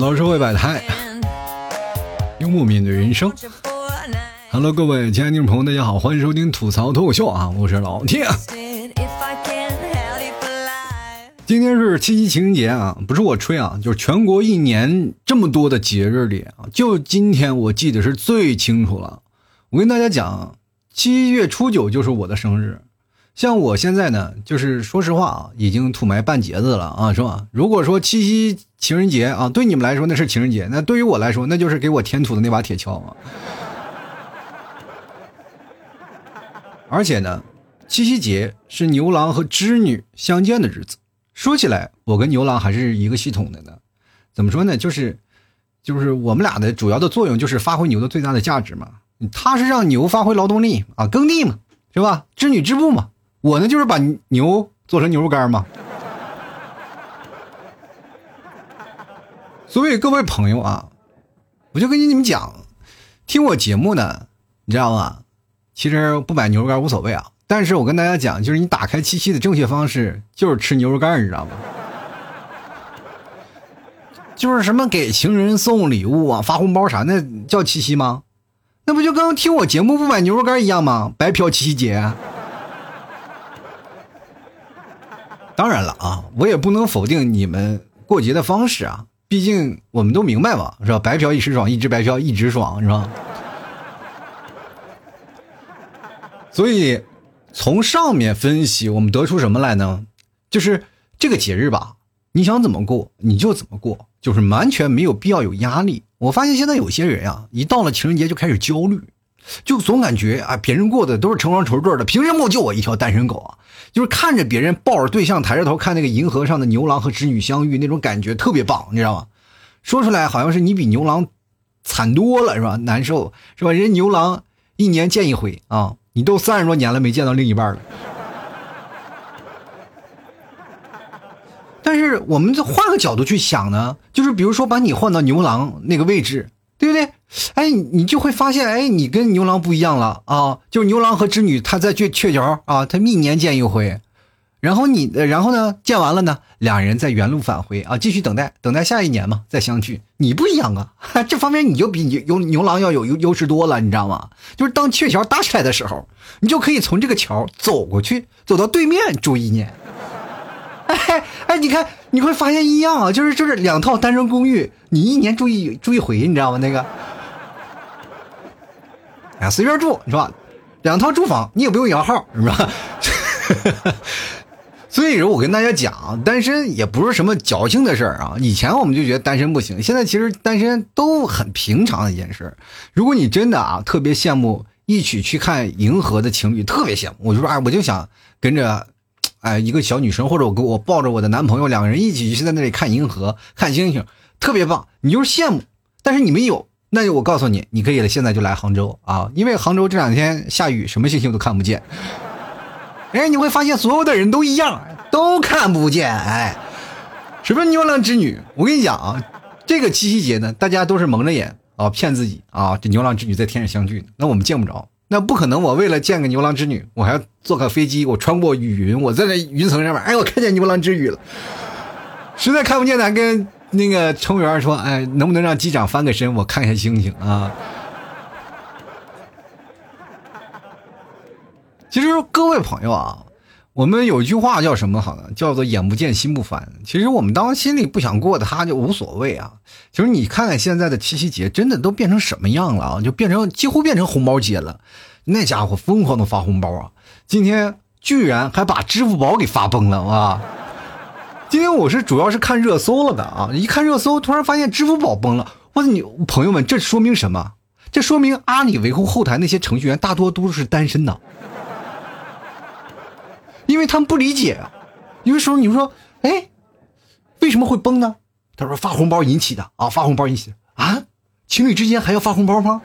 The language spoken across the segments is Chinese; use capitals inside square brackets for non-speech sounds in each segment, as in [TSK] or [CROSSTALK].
到社会百态，幽默面对人生。Hello，各位亲爱的听众朋友，大家好，欢迎收听吐槽脱口秀啊！我是老 T。今天是七夕情人节啊，不是我吹啊，就是全国一年这么多的节日里啊，就今天我记得是最清楚了。我跟大家讲，七月初九就是我的生日。像我现在呢，就是说实话啊，已经土埋半截子了啊，是吧？如果说七夕情人节啊，对你们来说那是情人节，那对于我来说，那就是给我填土的那把铁锹啊。[LAUGHS] 而且呢，七夕节是牛郎和织女相见的日子。说起来，我跟牛郎还是一个系统的呢。怎么说呢？就是，就是我们俩的主要的作用就是发挥牛的最大的价值嘛。他是让牛发挥劳动力啊，耕地嘛，是吧？织女织布嘛。我呢，就是把牛做成牛肉干嘛。所以各位朋友啊，我就跟你们讲，听我节目呢，你知道吗？其实不买牛肉干无所谓啊。但是我跟大家讲，就是你打开七夕的正确方式就是吃牛肉干，你知道吗？[LAUGHS] 就是什么给情人送礼物啊、发红包啥，那叫七夕吗？那不就跟听我节目不买牛肉干一样吗？白嫖七夕节。当然了啊，我也不能否定你们过节的方式啊，毕竟我们都明白嘛，是吧？白嫖一时爽，一直白嫖一直爽，是吧？所以从上面分析，我们得出什么来呢？就是这个节日吧，你想怎么过你就怎么过，就是完全没有必要有压力。我发现现在有些人啊，一到了情人节就开始焦虑。就总感觉啊，别人过的都是成双成对的，凭什么就我一条单身狗啊？就是看着别人抱着对象，抬着头看那个银河上的牛郎和织女相遇，那种感觉特别棒，你知道吗？说出来好像是你比牛郎惨多了，是吧？难受是吧？人牛郎一年见一回啊，你都三十多年了没见到另一半了。但是我们再换个角度去想呢，就是比如说把你换到牛郎那个位置，对不对？哎，你就会发现，哎，你跟牛郎不一样了啊！就是牛郎和织女，他在鹊鹊桥啊，他一年见一回，然后你，然后呢，见完了呢，两人在原路返回啊，继续等待，等待下一年嘛，再相聚。你不一样啊，[LAUGHS] 这方面你就比牛牛郎要有优优势多了，你知道吗？就是当鹊桥搭起来的时候，你就可以从这个桥走过去，走到对面住一年。[LAUGHS] 哎哎，你看，你会发现一样啊，就是就是两套单身公寓，你一年住一住一回，你知道吗？那个。哎，随便住是吧？两套住房你也不用摇号是吧？[LAUGHS] 所以说，我跟大家讲，单身也不是什么矫情的事儿啊。以前我们就觉得单身不行，现在其实单身都很平常的一件事。如果你真的啊特别羡慕一起去看银河的情侣，特别羡慕，我就说哎，我就想跟着哎一个小女生，或者我跟我抱着我的男朋友，两个人一起去在那里看银河、看星星，特别棒。你就是羡慕，但是你没有。那就我告诉你，你可以现在就来杭州啊，因为杭州这两天下雨，什么星星都看不见。哎，你会发现所有的人都一样，都看不见。哎，什么牛郎织女？我跟你讲啊，这个七夕节呢，大家都是蒙着眼啊，骗自己啊，这牛郎织女在天上相聚，那我们见不着，那不可能。我为了见个牛郎织女，我还要坐个飞机，我穿过雨云，我在那云层上面，哎，我看见牛郎织女了。实在看不见，咱跟。那个乘务员说：“哎，能不能让机长翻个身，我看一下星星啊？”其实各位朋友啊，我们有一句话叫什么好呢？叫做“眼不见心不烦”。其实我们当心里不想过的，他就无所谓啊。其实你看看现在的七夕节，真的都变成什么样了啊？就变成几乎变成红包节了。那家伙疯狂的发红包啊！今天居然还把支付宝给发崩了啊！今天我是主要是看热搜了的啊！一看热搜，突然发现支付宝崩了。我你朋友们，这说明什么？这说明阿里维护后台那些程序员大多都是单身的，因为他们不理解啊。有的时候你说，哎，为什么会崩呢？他说发红包引起的啊，发红包引起的啊，情侣之间还要发红包吗？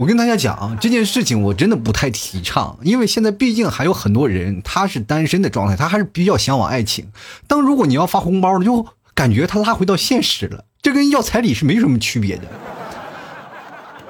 我跟大家讲啊，这件事情我真的不太提倡，因为现在毕竟还有很多人他是单身的状态，他还是比较向往爱情。当如果你要发红包了，就感觉他拉回到现实了，这跟要彩礼是没什么区别的。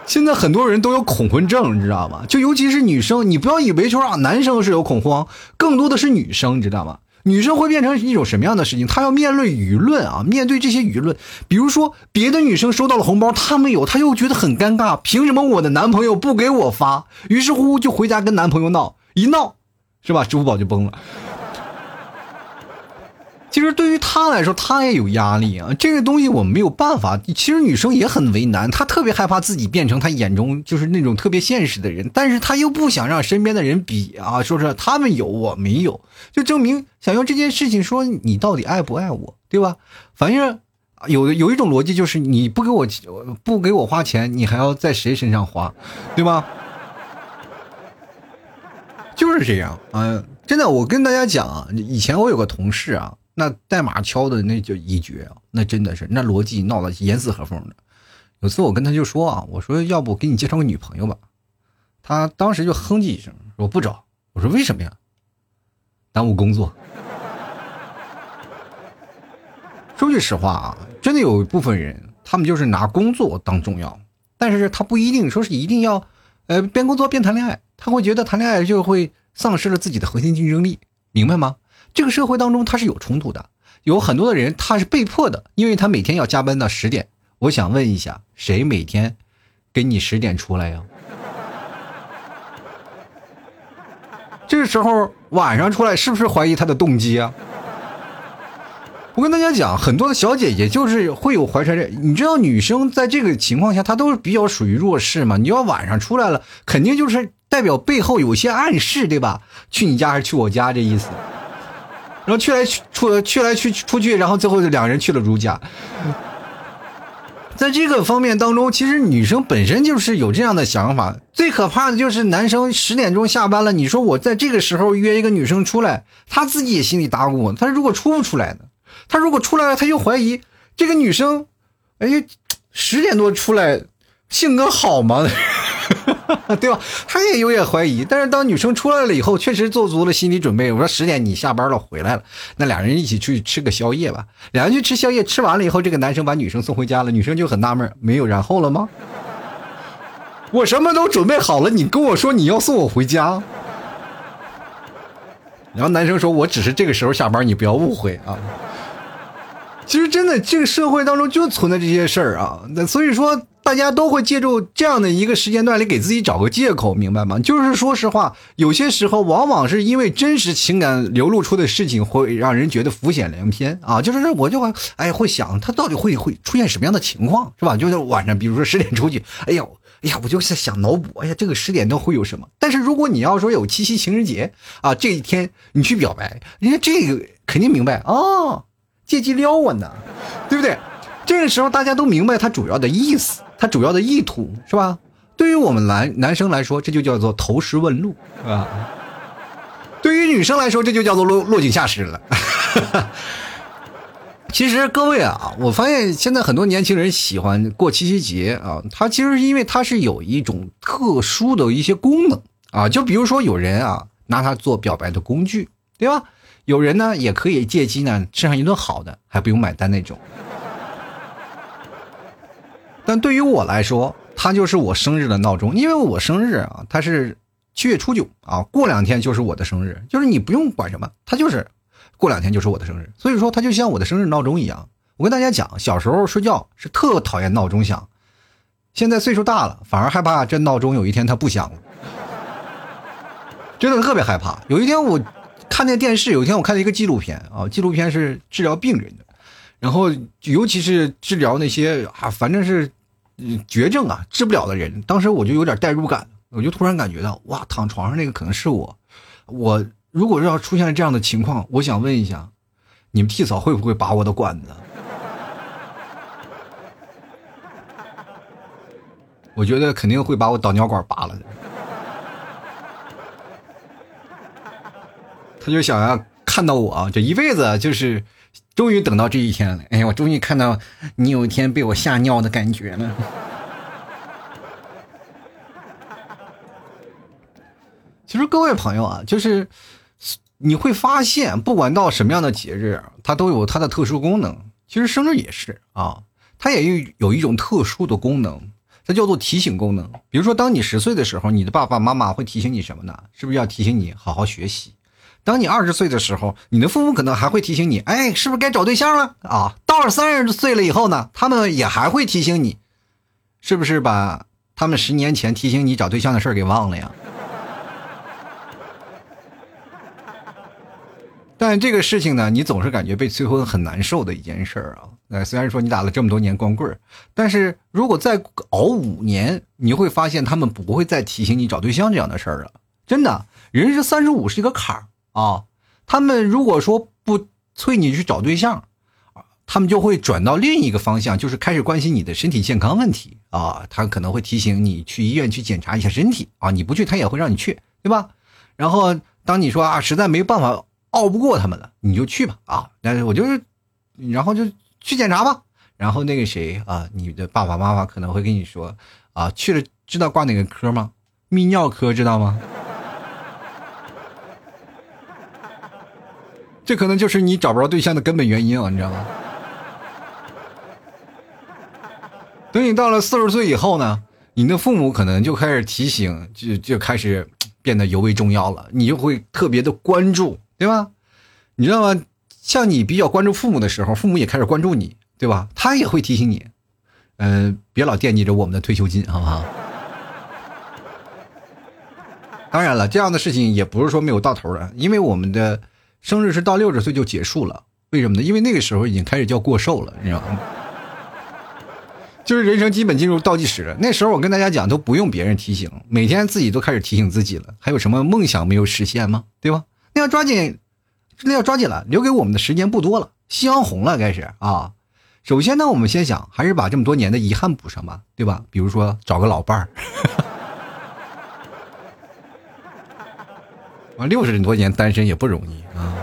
现在很多人都有恐婚症，你知道吗？就尤其是女生，你不要以为说啊，男生是有恐慌，更多的是女生，你知道吗？女生会变成一种什么样的事情？她要面对舆论啊，面对这些舆论。比如说，别的女生收到了红包，她没有，她又觉得很尴尬。凭什么我的男朋友不给我发？于是乎就回家跟男朋友闹，一闹，是吧？支付宝就崩了。其实对于他来说，他也有压力啊。这个东西我们没有办法。其实女生也很为难，她特别害怕自己变成她眼中就是那种特别现实的人，但是她又不想让身边的人比啊，说是他们有我没有，就证明想用这件事情说你到底爱不爱我，对吧？反正有有一种逻辑就是你不给我不给我花钱，你还要在谁身上花，对吧？就是这样啊！真的，我跟大家讲啊，以前我有个同事啊。那代码敲的那就一绝啊！那真的是那逻辑闹得严丝合缝的。有次我跟他就说啊，我说要不给你介绍个女朋友吧。他当时就哼唧一声，说不找。我说为什么呀？耽误工作。说句实话啊，真的有一部分人，他们就是拿工作当重要，但是他不一定说是一定要，呃，边工作边谈恋爱。他会觉得谈恋爱就会丧失了自己的核心竞争力，明白吗？这个社会当中，他是有冲突的，有很多的人他是被迫的，因为他每天要加班到十点。我想问一下，谁每天给你十点出来呀？[LAUGHS] 这个时候晚上出来，是不是怀疑他的动机啊？我跟大家讲，很多的小姐姐就是会有怀揣着，你知道，女生在这个情况下，她都是比较属于弱势嘛。你要晚上出来了，肯定就是代表背后有些暗示，对吧？去你家还是去我家这意思。然后去来去出去来去出去，然后最后就两人去了如家。在这个方面当中，其实女生本身就是有这样的想法。最可怕的就是男生十点钟下班了，你说我在这个时候约一个女生出来，他自己也心里打鼓。他如果出不出来呢？他如果出来了，他又怀疑这个女生，哎，十点多出来，性格好吗？[LAUGHS] 对吧？他也有点怀疑，但是当女生出来了以后，确实做足了心理准备。我说十点你下班了回来了，那俩人一起去吃个宵夜吧。俩人去吃宵夜，吃完了以后，这个男生把女生送回家了，女生就很纳闷，没有然后了吗？[LAUGHS] 我什么都准备好了，你跟我说你要送我回家。然后男生说：“我只是这个时候下班，你不要误会啊。”其实真的，这个社会当中就存在这些事儿啊。那所以说，大家都会借助这样的一个时间段里给自己找个借口，明白吗？就是说实话，有些时候往往是因为真实情感流露出的事情，会让人觉得浮想联翩啊。就是我就会哎会想，他到底会会出现什么样的情况，是吧？就是晚上，比如说十点出去，哎呀，哎呀，我就是想脑补，哎呀，这个十点钟会有什么？但是如果你要说有七夕情人节啊，这一天你去表白，人家这个肯定明白哦。借机撩我呢，对不对？这个时候大家都明白他主要的意思，他主要的意图是吧？对于我们男男生来说，这就叫做投石问路，是吧？对于女生来说，这就叫做落落井下石了。[LAUGHS] 其实各位啊，我发现现在很多年轻人喜欢过七夕节啊，他其实是因为它是有一种特殊的一些功能啊，就比如说有人啊拿它做表白的工具，对吧？有人呢，也可以借机呢吃上一顿好的，还不用买单那种。但对于我来说，它就是我生日的闹钟，因为我生日啊，它是七月初九啊，过两天就是我的生日，就是你不用管什么，它就是过两天就是我的生日，所以说它就像我的生日闹钟一样。我跟大家讲，小时候睡觉是特讨厌闹钟响，现在岁数大了，反而害怕这闹钟有一天它不响了，真的特别害怕。有一天我。看那电视，有一天我看了一个纪录片啊，纪录片是治疗病人的，然后尤其是治疗那些啊，反正是绝症啊治不了的人。当时我就有点代入感，我就突然感觉到，哇，躺床上那个可能是我。我如果要出现这样的情况，我想问一下，你们替嫂会不会拔我的管子？[LAUGHS] 我觉得肯定会把我导尿管拔了的。他就想要看到我，这一辈子就是终于等到这一天了。哎呀，我终于看到你有一天被我吓尿的感觉了。[LAUGHS] 其实各位朋友啊，就是你会发现，不管到什么样的节日，它都有它的特殊功能。其实生日也是啊，它也有有一种特殊的功能，它叫做提醒功能。比如说，当你十岁的时候，你的爸爸妈妈会提醒你什么呢？是不是要提醒你好好学习？当你二十岁的时候，你的父母可能还会提醒你，哎，是不是该找对象了啊？到了三十岁了以后呢，他们也还会提醒你，是不是把他们十年前提醒你找对象的事儿给忘了呀？[LAUGHS] 但这个事情呢，你总是感觉被催婚很难受的一件事啊。那虽然说你打了这么多年光棍，但是如果再熬五年，你会发现他们不会再提醒你找对象这样的事儿了。真的，人是三十五是一个坎儿啊。他们如果说不催你去找对象，他们就会转到另一个方向，就是开始关心你的身体健康问题啊。他可能会提醒你去医院去检查一下身体啊。你不去，他也会让你去，对吧？然后当你说啊，实在没办法。拗不过他们了，你就去吧啊！但是我就是，然后就去检查吧。然后那个谁啊，你的爸爸妈妈可能会跟你说啊，去了知道挂哪个科吗？泌尿科知道吗？这可能就是你找不着对象的根本原因啊，你知道吗？等你到了四十岁以后呢，你的父母可能就开始提醒，就就开始变得尤为重要了，你就会特别的关注。对吧？你知道吗？像你比较关注父母的时候，父母也开始关注你，对吧？他也会提醒你，嗯，别老惦记着我们的退休金，好不好？当然了，这样的事情也不是说没有到头的，因为我们的生日是到六十岁就结束了。为什么呢？因为那个时候已经开始叫过寿了，你知道吗？[LAUGHS] 就是人生基本进入倒计时了。那时候我跟大家讲，都不用别人提醒，每天自己都开始提醒自己了。还有什么梦想没有实现吗？对吧？那要抓紧，那要抓紧了，留给我们的时间不多了。夕阳红了，开始啊！首先呢，我们先想，还是把这么多年的遗憾补上吧，对吧？比如说找个老伴儿，[LAUGHS] 啊六十多年单身也不容易啊。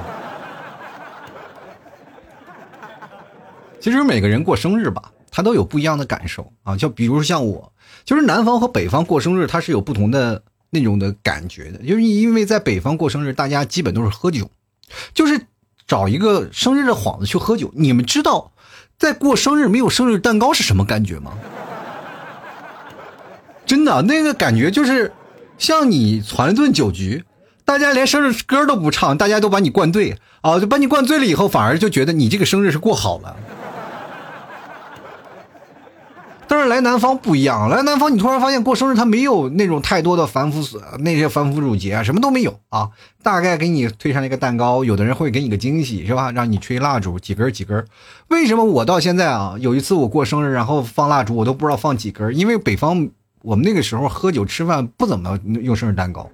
其实每个人过生日吧，他都有不一样的感受啊。就比如说像我，就是南方和北方过生日，它是有不同的。那种的感觉的，就是因为在北方过生日，大家基本都是喝酒，就是找一个生日的幌子去喝酒。你们知道，在过生日没有生日蛋糕是什么感觉吗？真的，那个感觉就是像你攒顿酒局，大家连生日歌都不唱，大家都把你灌醉啊，就把你灌醉了以后，反而就觉得你这个生日是过好了。但是来南方不一样，来南方你突然发现过生日他没有那种太多的繁复那些繁复缛节啊，什么都没有啊，大概给你推上一个蛋糕，有的人会给你个惊喜是吧？让你吹蜡烛几根几根。为什么我到现在啊，有一次我过生日然后放蜡烛我都不知道放几根，因为北方我们那个时候喝酒吃饭不怎么用生日蛋糕，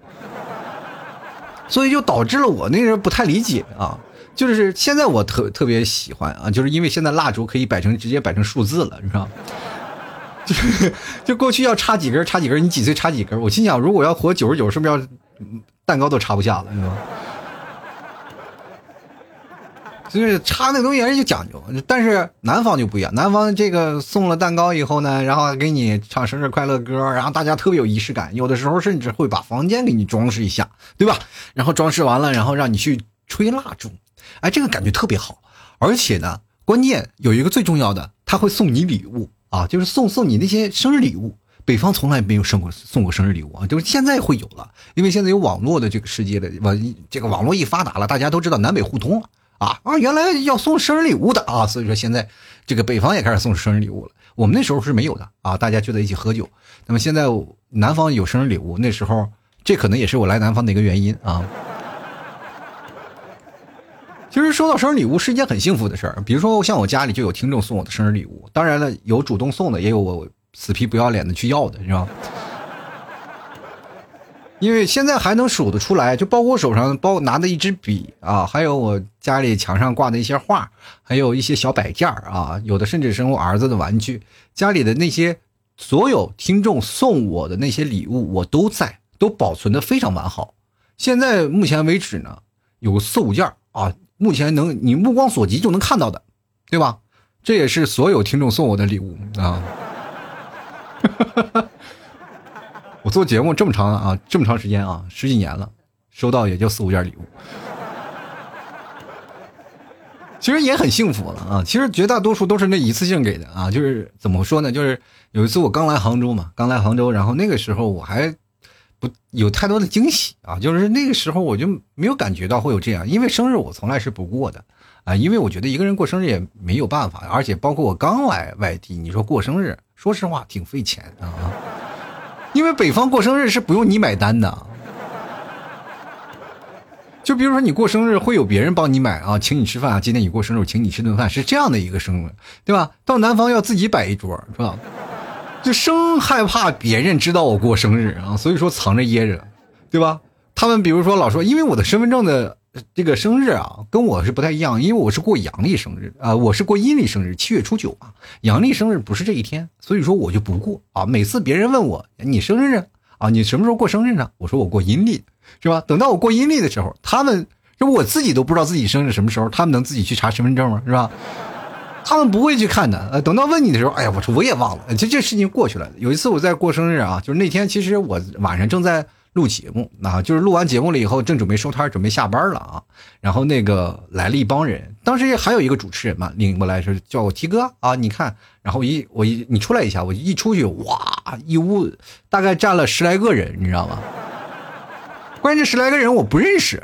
所以就导致了我那人不太理解啊。就是现在我特特别喜欢啊，就是因为现在蜡烛可以摆成直接摆成数字了，你知道。[LAUGHS] 就是就过去要插几根插几根，你几岁插几根？我心想，如果要活九十九，是不是要蛋糕都插不下了，是吧？就是插那东西人就讲究，但是南方就不一样。南方这个送了蛋糕以后呢，然后给你唱生日快乐歌，然后大家特别有仪式感，有的时候甚至会把房间给你装饰一下，对吧？然后装饰完了，然后让你去吹蜡烛，哎，这个感觉特别好。而且呢，关键有一个最重要的，他会送你礼物。啊，就是送送你那些生日礼物，北方从来没有送过送过生日礼物啊，就是现在会有了，因为现在有网络的这个世界的网，这个网络一发达了，大家都知道南北互通了啊，原来要送生日礼物的啊，所以说现在这个北方也开始送生日礼物了，我们那时候是没有的啊，大家就在一起喝酒，那么现在南方有生日礼物，那时候这可能也是我来南方的一个原因啊。其实收到生日礼物是一件很幸福的事儿，比如说像我家里就有听众送我的生日礼物，当然了，有主动送的，也有我死皮不要脸的去要的，是吧？因为现在还能数得出来，就包括我手上包拿的一支笔啊，还有我家里墙上挂的一些画，还有一些小摆件啊，有的甚至是我儿子的玩具，家里的那些所有听众送我的那些礼物，我都在，都保存的非常完好。现在目前为止呢，有四五件啊。目前能你目光所及就能看到的，对吧？这也是所有听众送我的礼物啊！[LAUGHS] 我做节目这么长啊，这么长时间啊，十几年了，收到也就四五件礼物，其实也很幸福了啊！其实绝大多数都是那一次性给的啊，就是怎么说呢？就是有一次我刚来杭州嘛，刚来杭州，然后那个时候我还。不有太多的惊喜啊，就是那个时候我就没有感觉到会有这样，因为生日我从来是不过的啊，因为我觉得一个人过生日也没有办法，而且包括我刚来外地，你说过生日，说实话挺费钱啊，因为北方过生日是不用你买单的，就比如说你过生日会有别人帮你买啊，请你吃饭啊，今天你过生日，我请你吃顿饭，是这样的一个生日，对吧？到南方要自己摆一桌，是吧？就生害怕别人知道我过生日啊，所以说藏着掖着，对吧？他们比如说老说，因为我的身份证的这个生日啊，跟我是不太一样，因为我是过阳历生日啊，我是过阴历生日，七月初九啊，阳历生日不是这一天，所以说我就不过啊。每次别人问我你生日啊，你什么时候过生日呢？我说我过阴历，是吧？等到我过阴历的时候，他们这我自己都不知道自己生日什么时候，他们能自己去查身份证吗？是吧？他们不会去看的，等到问你的时候，哎呀，我说我也忘了，这这事情过去了。有一次我在过生日啊，就是那天其实我晚上正在录节目啊，就是录完节目了以后，正准备收摊准备下班了啊，然后那个来了一帮人，当时还有一个主持人嘛，领过来说叫我提哥啊，你看，然后一我一你出来一下，我一出去，哇，一屋大概站了十来个人，你知道吗？关键这十来个人我不认识。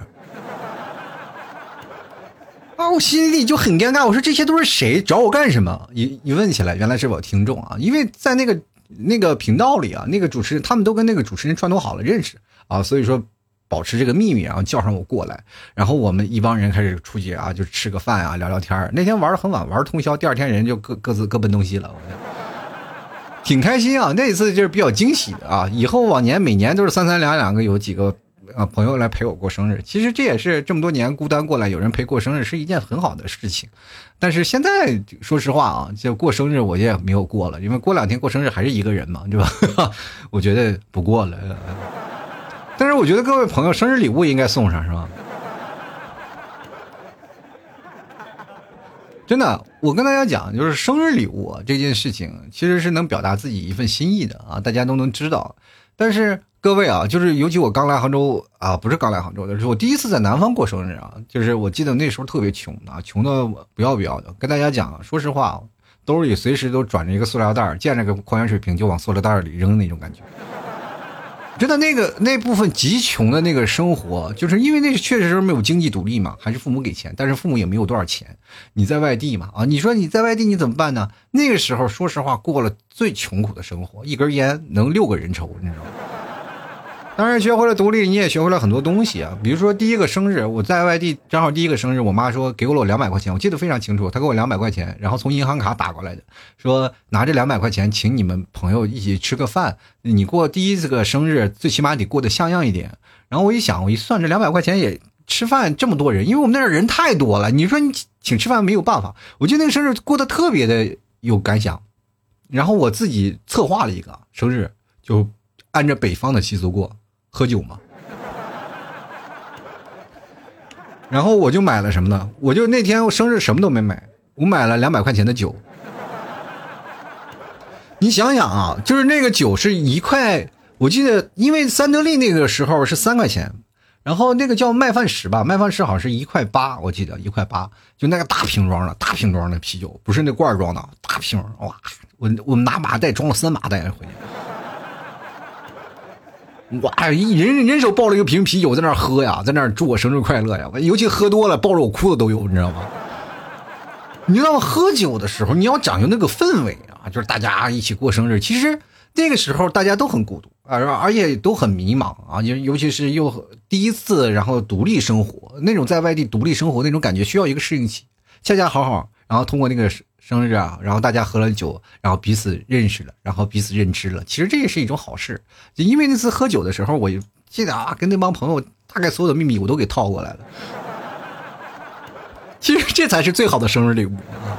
啊，我心里就很尴尬。我说这些都是谁？找我干什么？一一问起来，原来是我听众啊。因为在那个那个频道里啊，那个主持人他们都跟那个主持人串通好了，认识啊，所以说保持这个秘密，然后叫上我过来，然后我们一帮人开始出去啊，就吃个饭啊，聊聊天那天玩的很晚，玩通宵，第二天人就各各自各奔东西了，我挺开心啊。那一次就是比较惊喜的啊。以后往年每年都是三三两两个，有几个。啊，朋友来陪我过生日，其实这也是这么多年孤单过来，有人陪过生日是一件很好的事情。但是现在说实话啊，就过生日我也没有过了，因为过两天过生日还是一个人嘛，对吧？[LAUGHS] 我觉得不过了。但是我觉得各位朋友生日礼物应该送上，是吧？真的，我跟大家讲，就是生日礼物这件事情，其实是能表达自己一份心意的啊，大家都能知道。但是。各位啊，就是尤其我刚来杭州啊，不是刚来杭州的，是我第一次在南方过生日啊。就是我记得那时候特别穷啊，穷的不要不要的。跟大家讲，说实话，兜里随时都转着一个塑料袋，见着个矿泉水瓶就往塑料袋里扔那种感觉。真的，那个那部分极穷的那个生活，就是因为那确实是没有经济独立嘛，还是父母给钱，但是父母也没有多少钱。你在外地嘛啊，你说你在外地你怎么办呢？那个时候说实话，过了最穷苦的生活，一根烟能六个人抽，你知道吗？当然学会了独立，你也学会了很多东西啊。比如说第一个生日，我在外地正好第一个生日，我妈说给我了我两百块钱，我记得非常清楚。她给我两百块钱，然后从银行卡打过来的，说拿这两百块钱请你们朋友一起吃个饭。你过第一次个生日，最起码得过得像样一点。然后我一想，我一算，这两百块钱也吃饭这么多人，因为我们那儿人太多了。你说你请吃饭没有办法，我记得那个生日过得特别的有感想。然后我自己策划了一个生日，就按照北方的习俗过。喝酒嘛，然后我就买了什么呢？我就那天我生日什么都没买，我买了两百块钱的酒。你想想啊，就是那个酒是一块，我记得因为三得利那个时候是三块钱，然后那个叫麦饭石吧，麦饭石好像是一块八，我记得一块八，就那个大瓶装的大瓶装的啤酒，不是那罐装的，大瓶哇！我我们拿麻袋装了三麻袋回去。哇！一人人手抱了一个瓶啤酒，在那喝呀，在那祝我生日快乐呀！尤其喝多了，抱着我哭的都有，你知道吗？你知道喝酒的时候，你要讲究那个氛围啊，就是大家一起过生日。其实那个时候大家都很孤独啊，而且都很迷茫啊，尤尤其是又第一次，然后独立生活那种在外地独立生活那种感觉，需要一个适应期。恰恰好好，然后通过那个。生日啊，然后大家喝了酒，然后彼此认识了，然后彼此认知了。其实这也是一种好事，就因为那次喝酒的时候，我记得啊，跟那帮朋友大概所有的秘密我都给套过来了。其实这才是最好的生日礼物啊！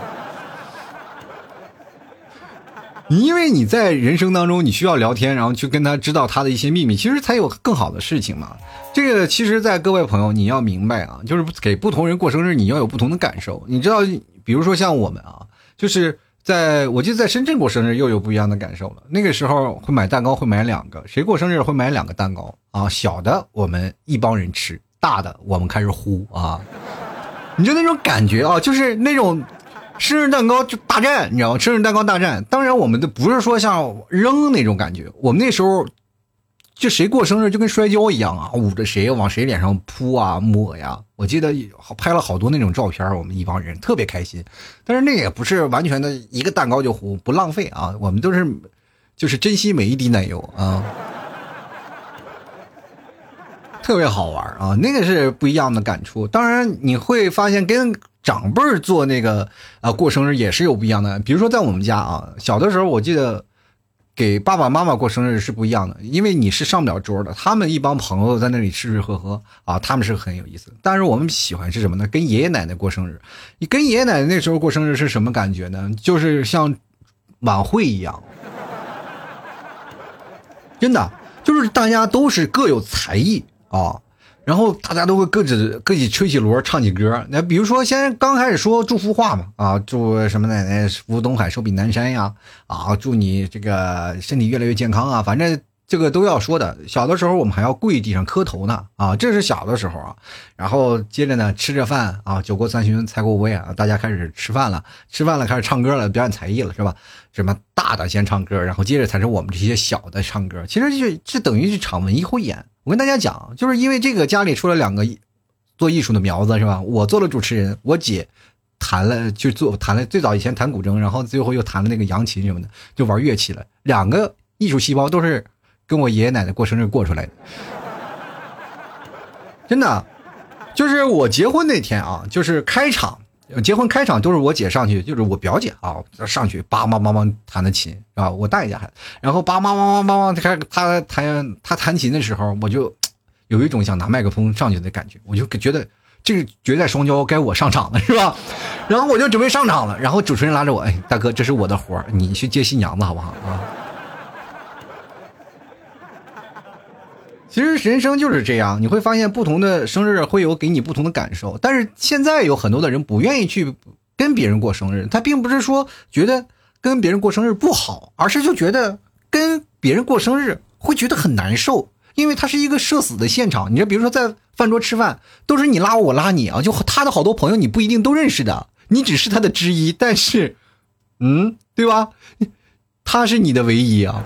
因为你在人生当中，你需要聊天，然后去跟他知道他的一些秘密，其实才有更好的事情嘛。这个其实，在各位朋友，你要明白啊，就是给不同人过生日，你要有不同的感受。你知道，比如说像我们啊。就是在我记得在深圳过生日又有不一样的感受了。那个时候会买蛋糕，会买两个。谁过生日会买两个蛋糕啊？小的我们一帮人吃，大的我们开始呼啊。你就那种感觉啊，就是那种生日蛋糕就大战，你知道吗？生日蛋糕大战。当然我们的不是说像扔那种感觉，我们那时候就谁过生日就跟摔跤一样啊，捂着谁往谁脸上扑啊抹呀。我记得拍了好多那种照片，我们一帮人特别开心。但是那也不是完全的一个蛋糕就糊，不浪费啊。我们都是就是珍惜每一滴奶油啊，[LAUGHS] 特别好玩啊，那个是不一样的感触。当然你会发现跟长辈做那个啊过生日也是有不一样的。比如说在我们家啊，小的时候我记得。给爸爸妈妈过生日是不一样的，因为你是上不了桌的。他们一帮朋友在那里吃吃喝喝啊，他们是很有意思。但是我们喜欢是什么呢？跟爷爷奶奶过生日。你跟爷爷奶奶那时候过生日是什么感觉呢？就是像晚会一样，真的就是大家都是各有才艺啊。然后大家都会各自各自吹起锣唱起歌，那比如说先刚开始说祝福话嘛，啊，祝什么奶奶福东海寿比南山呀，啊，祝你这个身体越来越健康啊，反正这个都要说的。小的时候我们还要跪地上磕头呢，啊，这是小的时候啊。然后接着呢，吃着饭啊，酒过三巡菜过五味啊，大家开始吃饭了，吃饭了开始唱歌了，表演才艺了，是吧？什么大的先唱歌，然后接着才是我们这些小的唱歌，其实就这等于是场文艺汇演。我跟大家讲，就是因为这个家里出了两个做艺术的苗子，是吧？我做了主持人，我姐弹了就做弹了，最早以前弹古筝，然后最后又弹了那个扬琴什么的，就玩乐器了。两个艺术细胞都是跟我爷爷奶奶过生日过出来的，[LAUGHS] 真的，就是我结婚那天啊，就是开场。结婚开场都是我姐上去，就是我表姐啊上去叭叭叭叭弹的琴啊，我大爷家孩子，然后叭叭叭叭叭叭开他弹他弹琴的时候，我就 [TSK] 有一种想拿麦克风上去的感觉，我就觉得这个绝代双骄该我上场了是吧？然后我就准备上场了，然后主持人拉着我，哎，大哥，这是我的活你去接新娘子好不好啊？其实人生就是这样，你会发现不同的生日会有给你不同的感受。但是现在有很多的人不愿意去跟别人过生日，他并不是说觉得跟别人过生日不好，而是就觉得跟别人过生日会觉得很难受，因为他是一个社死的现场。你说，比如说在饭桌吃饭，都是你拉我，我拉你啊，就他的好多朋友你不一定都认识的，你只是他的之一，但是，嗯，对吧？[LAUGHS] 他是你的唯一啊。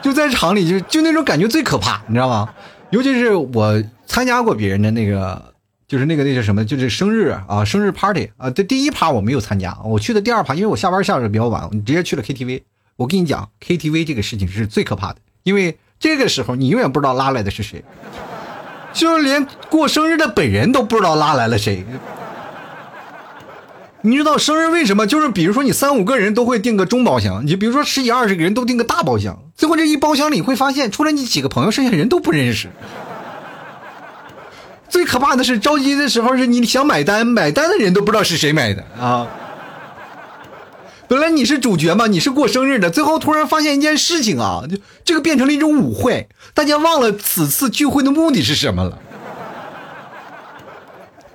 就在厂里，就就那种感觉最可怕，你知道吗？尤其是我参加过别人的那个，就是那个那叫什么，就是生日啊，生日 party 啊。这第一趴我没有参加，我去的第二趴，因为我下班下的比较晚，我直接去了 KTV。我跟你讲，KTV 这个事情是最可怕的，因为这个时候你永远不知道拉来的是谁，就连过生日的本人都不知道拉来了谁。你知道生日为什么？就是比如说你三五个人都会订个中包厢，你比如说十几二十个人都订个大包厢，最后这一包厢里会发现，除了你几个朋友，剩下人都不认识。最可怕的是着急的时候是你想买单，买单的人都不知道是谁买的啊。本来你是主角嘛，你是过生日的，最后突然发现一件事情啊，就这个变成了一种舞会，大家忘了此次聚会的目的是什么了。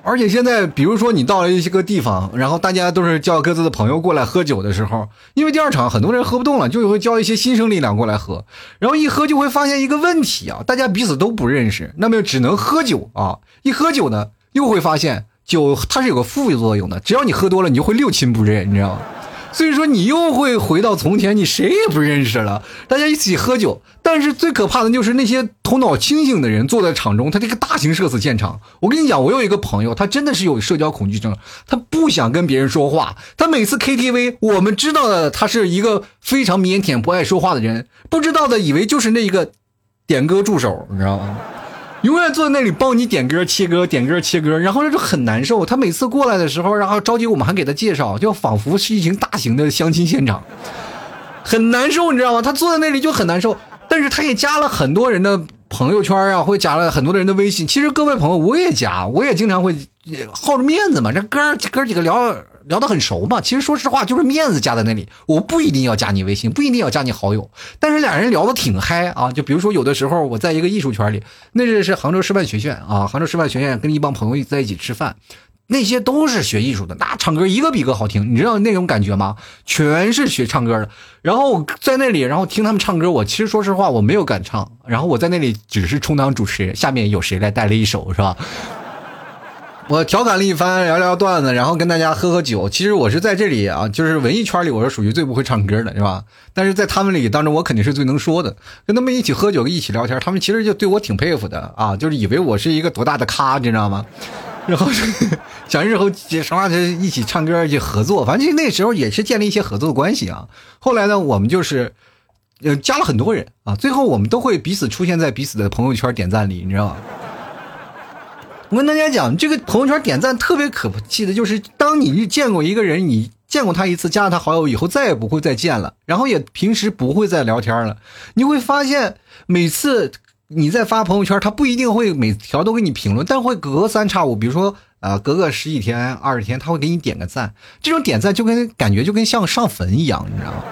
而且现在，比如说你到了一些个地方，然后大家都是叫各自的朋友过来喝酒的时候，因为第二场很多人喝不动了，就会叫一些新生力量过来喝，然后一喝就会发现一个问题啊，大家彼此都不认识，那么只能喝酒啊，一喝酒呢，又会发现酒它是有个副作用的，只要你喝多了，你就会六亲不认，你知道吗？所以说你又会回到从前，你谁也不认识了。大家一起喝酒，但是最可怕的就是那些头脑清醒的人坐在场中，他这个大型社死现场。我跟你讲，我有一个朋友，他真的是有社交恐惧症，他不想跟别人说话。他每次 KTV，我们知道的他是一个非常腼腆、不爱说话的人，不知道的以为就是那个点歌助手，你知道吗？永远坐在那里帮你点歌、切歌、点歌、切歌，然后就很难受。他每次过来的时候，然后着急，我们还给他介绍，就仿佛是一群大型的相亲现场，很难受，你知道吗？他坐在那里就很难受。但是他也加了很多人的朋友圈啊，会加了很多的人的微信。其实各位朋友，我也加，我也经常会好着面子嘛。这哥哥几个聊。聊得很熟嘛，其实说实话就是面子加在那里，我不一定要加你微信，不一定要加你好友，但是俩人聊得挺嗨啊。就比如说有的时候我在一个艺术圈里，那是是杭州师范学院啊，杭州师范学院跟一帮朋友在一起吃饭，那些都是学艺术的，那唱歌一个比一个好听，你知道那种感觉吗？全是学唱歌的，然后在那里，然后听他们唱歌，我其实说实话我没有敢唱，然后我在那里只是充当主持人，下面有谁来带了一首是吧？我调侃了一番，聊聊段子，然后跟大家喝喝酒。其实我是在这里啊，就是文艺圈里，我是属于最不会唱歌的，是吧？但是在他们里当中，我肯定是最能说的。跟他们一起喝酒，一起聊天，他们其实就对我挺佩服的啊，就是以为我是一个多大的咖，你知道吗？然后 [LAUGHS] 想日后什么就一起唱歌，一起合作。反正那时候也是建立一些合作关系啊。后来呢，我们就是呃加了很多人啊，最后我们都会彼此出现在彼此的朋友圈点赞里，你知道吗？我跟大家讲，这个朋友圈点赞特别可气的，就是当你见过一个人，你见过他一次，加了他好友以后，再也不会再见了，然后也平时不会再聊天了。你会发现，每次你在发朋友圈，他不一定会每条都给你评论，但会隔三差五，比如说啊，隔个十几天、二十天，他会给你点个赞。这种点赞就跟感觉就跟像上坟一样，你知道吗？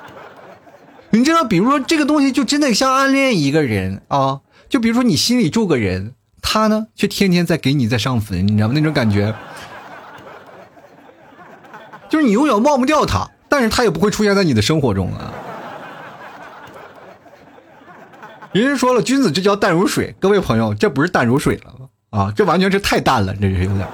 [LAUGHS] 你知道，比如说这个东西就真的像暗恋一个人啊，就比如说你心里住个人。他呢，却天天在给你在上坟，你知道吗？那种感觉，就是你永远忘不掉他，但是他也不会出现在你的生活中啊。人家说了，君子之交淡如水，各位朋友，这不是淡如水了啊，这完全是太淡了，这是有点。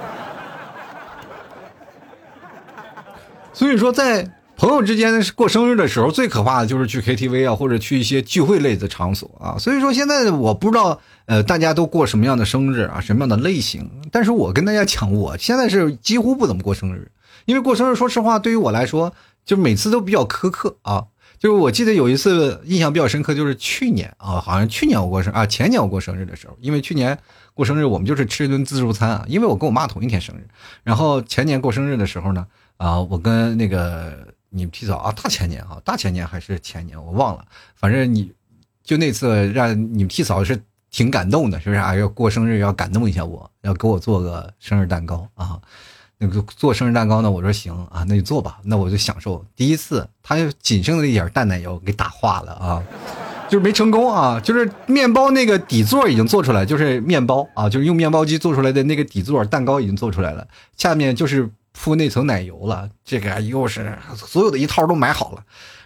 所以说，在。朋友之间过生日的时候，最可怕的就是去 KTV 啊，或者去一些聚会类的场所啊。所以说，现在我不知道，呃，大家都过什么样的生日啊，什么样的类型。但是我跟大家讲，我现在是几乎不怎么过生日，因为过生日，说实话，对于我来说，就每次都比较苛刻啊。就是我记得有一次印象比较深刻，就是去年啊，好像去年我过生啊，前年我过生日的时候，因为去年过生日我们就是吃一顿自助餐啊，因为我跟我妈同一天生日。然后前年过生日的时候呢，啊，我跟那个。你们提早啊，大前年啊，大前年还是前年，我忘了。反正你，就那次让你们提早是挺感动的，是不是啊？要过生日要感动一下我，要给我做个生日蛋糕啊。那个做生日蛋糕呢，我说行啊，那就做吧。那我就享受第一次，他仅剩的一点淡奶油给打化了啊，就是没成功啊。就是面包那个底座已经做出来，就是面包啊，就是用面包机做出来的那个底座蛋糕已经做出来了，下面就是。铺那层奶油了，这个又是所有的一套都买好了，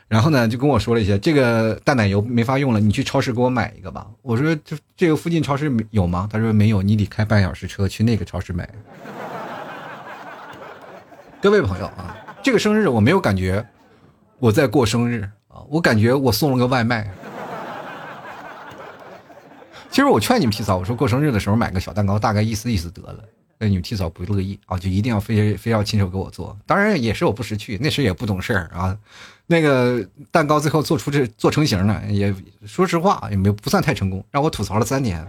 然后呢就跟我说了一些，这个淡奶油没法用了，你去超市给我买一个吧。我说这这个附近超市有吗？他说没有，你得开半小时车去那个超市买。各位朋友啊，这个生日我没有感觉我在过生日啊，我感觉我送了个外卖。其实我劝你们提早，我说过生日的时候买个小蛋糕，大概意思意思得了。那你们提早不乐意啊，就一定要非非要亲手给我做。当然也是我不识趣，那时也不懂事儿啊。那个蛋糕最后做出这做成型了，也说实话也没不算太成功，让我吐槽了三年。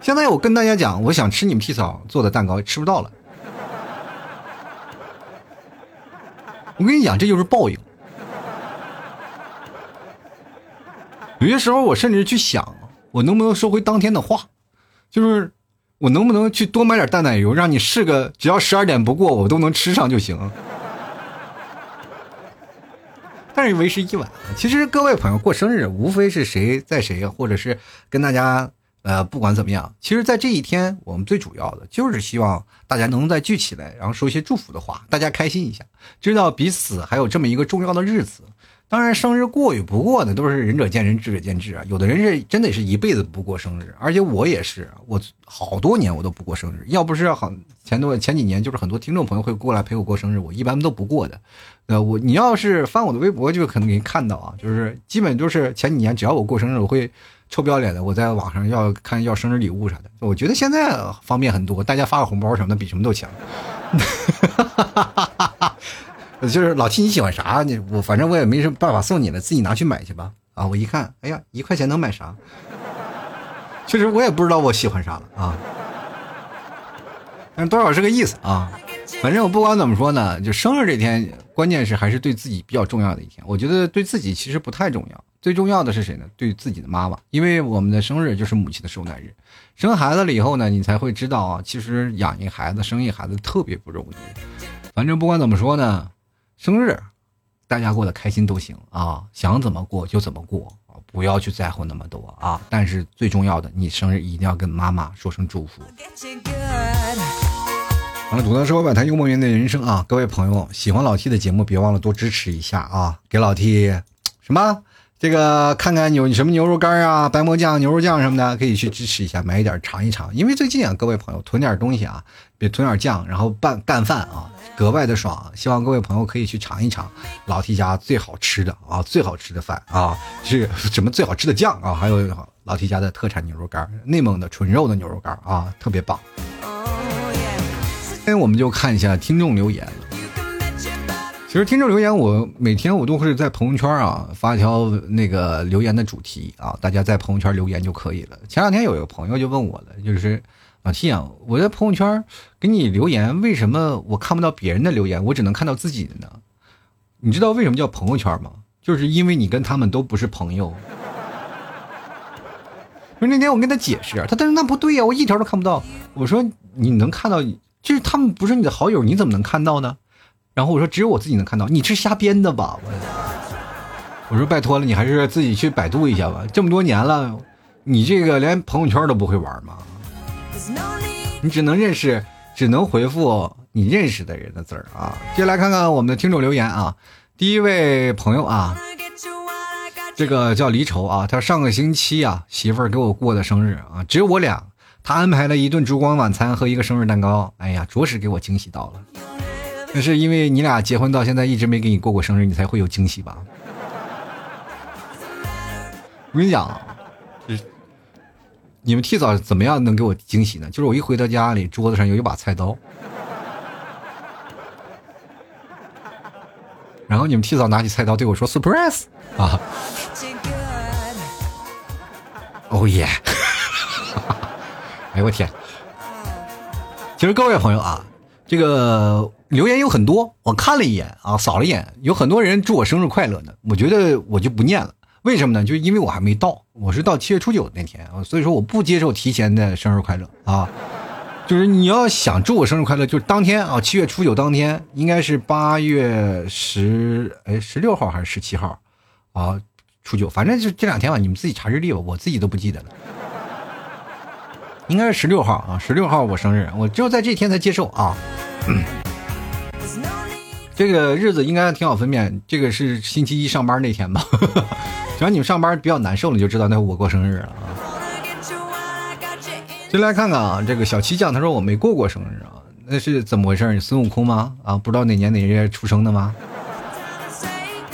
现在我跟大家讲，我想吃你们替嫂做的蛋糕，吃不到了。我跟你讲，这就是报应。有些时候我甚至去想，我能不能收回当天的话。就是我能不能去多买点淡奶油，让你试个，只要十二点不过，我都能吃上就行。但是为时已晚。其实各位朋友过生日，无非是谁在谁，或者是跟大家呃，不管怎么样，其实，在这一天，我们最主要的就是希望大家能再聚起来，然后说一些祝福的话，大家开心一下，知道彼此还有这么一个重要的日子。当然，生日过与不过的都是仁者见仁，智者见智啊。有的人是真的是一辈子不过生日，而且我也是，我好多年我都不过生日。要不是好前多前几年，就是很多听众朋友会过来陪我过生日，我一般都不过的。呃，我你要是翻我的微博，就可能给你看到啊，就是基本都是前几年，只要我过生日，我会臭不要脸的，我在网上要看要生日礼物啥的。我觉得现在方便很多，大家发个红包什么的，比什么都强。[LAUGHS] 就是老七，你喜欢啥？你我反正我也没什么办法送你了，自己拿去买去吧。啊，我一看，哎呀，一块钱能买啥？确实我也不知道我喜欢啥了啊。但多少是个意思啊。反正我不管怎么说呢，就生日这天，关键是还是对自己比较重要的一天。我觉得对自己其实不太重要，最重要的是谁呢？对自己的妈妈，因为我们的生日就是母亲的受难日。生孩子了以后呢，你才会知道啊，其实养一孩子、生一孩子特别不容易。反正不管怎么说呢。生日，大家过得开心都行啊，想怎么过就怎么过，不要去在乎那么多啊。但是最重要的，你生日一定要跟妈妈说声祝福。完了，吐槽社会百态，幽默面对人生啊！各位朋友，喜欢老 T 的节目，别忘了多支持一下啊！给老 T 什么这个看看有什么牛肉干啊、白馍酱、牛肉酱什么的，可以去支持一下，买一点尝一尝。因为最近啊，各位朋友囤点东西啊，别囤点酱，然后拌干饭啊，[LAUGHS] 格外的爽。希望各位朋友可以去尝一尝老 T 家最好吃的啊，最好吃的饭啊，是什么最好吃的酱啊？还有老 T 家的特产牛肉干，内蒙的纯肉的牛肉干啊，特别棒。今天我们就看一下听众留言。其实听众留言，我每天我都会在朋友圈啊发一条那个留言的主题啊，大家在朋友圈留言就可以了。前两天有一个朋友就问我了，就是老七啊，我在朋友圈给你留言，为什么我看不到别人的留言，我只能看到自己的呢？你知道为什么叫朋友圈吗？就是因为你跟他们都不是朋友。说那天我跟他解释，他他说那不对呀，我一条都看不到。我说你能看到，就是他们不是你的好友，你怎么能看到呢？然后我说只有我自己能看到，你是瞎编的吧？我说拜托了，你还是自己去百度一下吧。这么多年了，你这个连朋友圈都不会玩吗？你只能认识，只能回复你认识的人的字儿啊。接下来看看我们的听众留言啊。第一位朋友啊，这个叫离愁啊，他上个星期啊，媳妇儿给我过的生日啊，只有我俩，他安排了一顿烛光晚餐和一个生日蛋糕，哎呀，着实给我惊喜到了。那是因为你俩结婚到现在一直没给你过过生日，你才会有惊喜吧？我跟你讲，就是你们替嫂怎么样能给我惊喜呢？就是我一回到家里，桌子上有一把菜刀，然后你们替嫂拿起菜刀对我说 “surprise” 啊！哦耶！[LAUGHS] 哎呦我天！其实各位朋友啊，这个。留言有很多，我看了一眼啊，扫了一眼，有很多人祝我生日快乐呢。我觉得我就不念了，为什么呢？就因为我还没到，我是到七月初九那天啊，所以说我不接受提前的生日快乐啊。就是你要想祝我生日快乐，就是当天啊，七月初九当天，应该是八月十哎十六号还是十七号啊？初九，反正就这两天吧，你们自己查日历吧，我自己都不记得了。应该是十六号啊，十六号我生日，我只有在这天才接受啊。这个日子应该挺好分辨，这个是星期一上班那天吧？[LAUGHS] 只要你们上班比较难受，你就知道那我过生日了啊。就来看看啊，这个小七酱他说我没过过生日啊，那是怎么回事？孙悟空吗？啊，不知道哪年哪月出生的吗？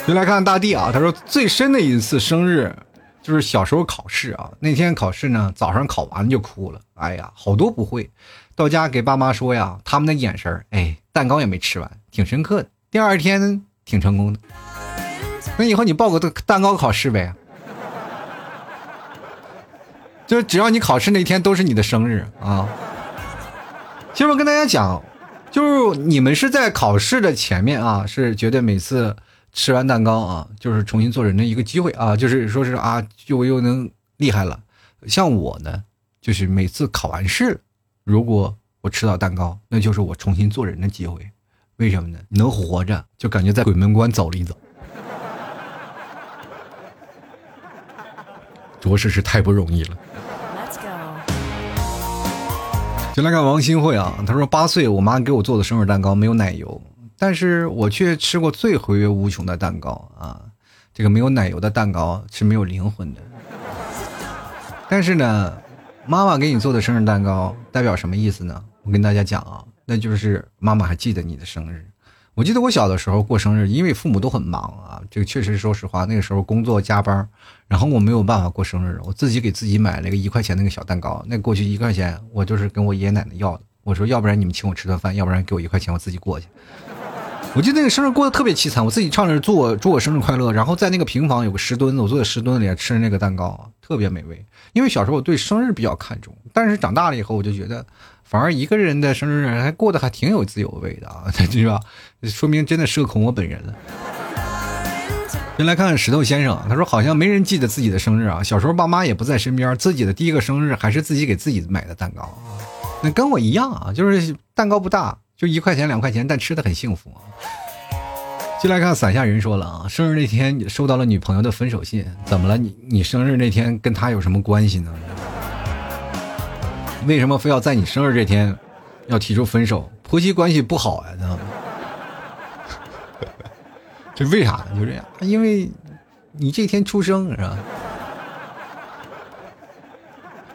就来看大地啊，他说最深的一次生日就是小时候考试啊，那天考试呢，早上考完就哭了，哎呀，好多不会，到家给爸妈说呀，他们的眼神哎。蛋糕也没吃完，挺深刻的。第二天挺成功的，那以后你报个蛋糕考试呗。就只要你考试那天都是你的生日啊。其实我跟大家讲，就是你们是在考试的前面啊，是觉得每次吃完蛋糕啊，就是重新做人的一个机会啊，就是说是啊，就又能厉害了。像我呢，就是每次考完试，如果。我吃到蛋糕，那就是我重新做人的机会。为什么呢？能活着，就感觉在鬼门关走了一走，[LAUGHS] 着实是太不容易了。就来看王新慧啊，他说八岁我妈给我做的生日蛋糕没有奶油，但是我却吃过最回味无穷的蛋糕啊。这个没有奶油的蛋糕是没有灵魂的，但是呢。妈妈给你做的生日蛋糕代表什么意思呢？我跟大家讲啊，那就是妈妈还记得你的生日。我记得我小的时候过生日，因为父母都很忙啊，这个确实说实话，那个时候工作加班，然后我没有办法过生日，我自己给自己买了一个一块钱那个小蛋糕。那过去一块钱，我就是跟我爷爷奶奶要的。我说，要不然你们请我吃顿饭，要不然给我一块钱，我自己过去。我记得那个生日过得特别凄惨，我自己唱着祝我祝我生日快乐，然后在那个平房有个石墩子，我坐在石墩子里吃那个蛋糕，特别美味。因为小时候我对生日比较看重，但是长大了以后我就觉得，反而一个人的生日还过得还挺有滋有味的啊，[LAUGHS] 对吧？说明真的社恐我本人了。先来看看石头先生，他说好像没人记得自己的生日啊，小时候爸妈也不在身边，自己的第一个生日还是自己给自己买的蛋糕，那跟我一样啊，就是蛋糕不大。就一块钱两块钱，但吃的很幸福啊！进来看伞下人说了啊，生日那天收到了女朋友的分手信，怎么了？你你生日那天跟他有什么关系呢？为什么非要在你生日这天要提出分手？婆媳关系不好呀？[LAUGHS] 这为啥呢？就这样，因为你这天出生是吧？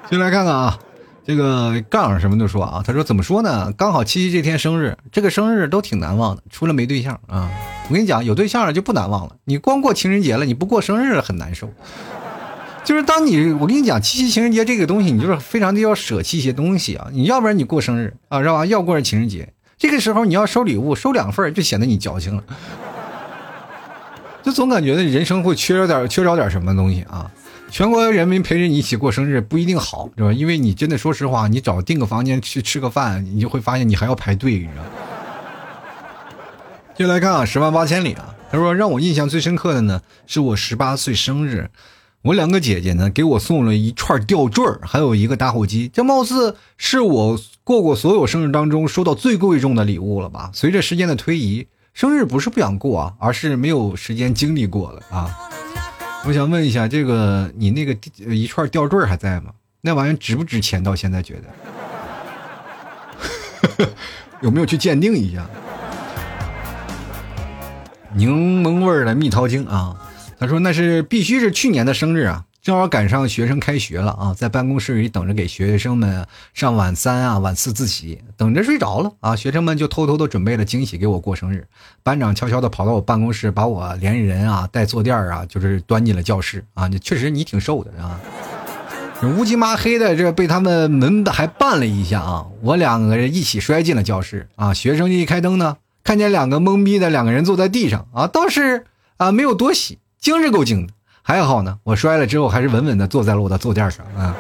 进来看看啊，这个杠什么都说啊，他说怎么说呢？刚好七夕这天生日，这个生日都挺难忘的，除了没对象啊。我跟你讲，有对象了就不难忘了。你光过情人节了，你不过生日很难受。就是当你我跟你讲七夕情人节这个东西，你就是非常的要舍弃一些东西啊。你要不然你过生日啊，知道吧？要过上情人节，这个时候你要收礼物，收两份就显得你矫情了。[LAUGHS] 就总感觉呢，人生会缺少点缺少点什么东西啊。全国人民陪着你一起过生日不一定好，是吧？因为你真的说实话，你找订个房间去吃个饭，你就会发现你还要排队，你知道。就来看啊，十万八千里啊。他说让我印象最深刻的呢，是我十八岁生日，我两个姐姐呢给我送了一串吊坠还有一个打火机。这貌似是我过过所有生日当中收到最贵重的礼物了吧？随着时间的推移，生日不是不想过啊，而是没有时间经历过了啊。我想问一下，这个你那个一串吊坠还在吗？那玩意值不值钱？到现在觉得 [LAUGHS] 有没有去鉴定一下？柠檬味的蜜桃精啊，他说那是必须是去年的生日啊，正好赶上学生开学了啊，在办公室里等着给学生们上晚三啊、晚四自习，等着睡着了啊，学生们就偷偷的准备了惊喜给我过生日。班长悄悄的跑到我办公室，把我连人啊带坐垫啊，就是端进了教室啊。你确实你挺瘦的啊，乌漆麻黑的这被他们门还绊了一下啊，我两个人一起摔进了教室啊。学生一开灯呢。看见两个懵逼的两个人坐在地上啊，倒是啊没有多喜，精是够精的，还好呢。我摔了之后还是稳稳的坐在了我的坐垫上啊。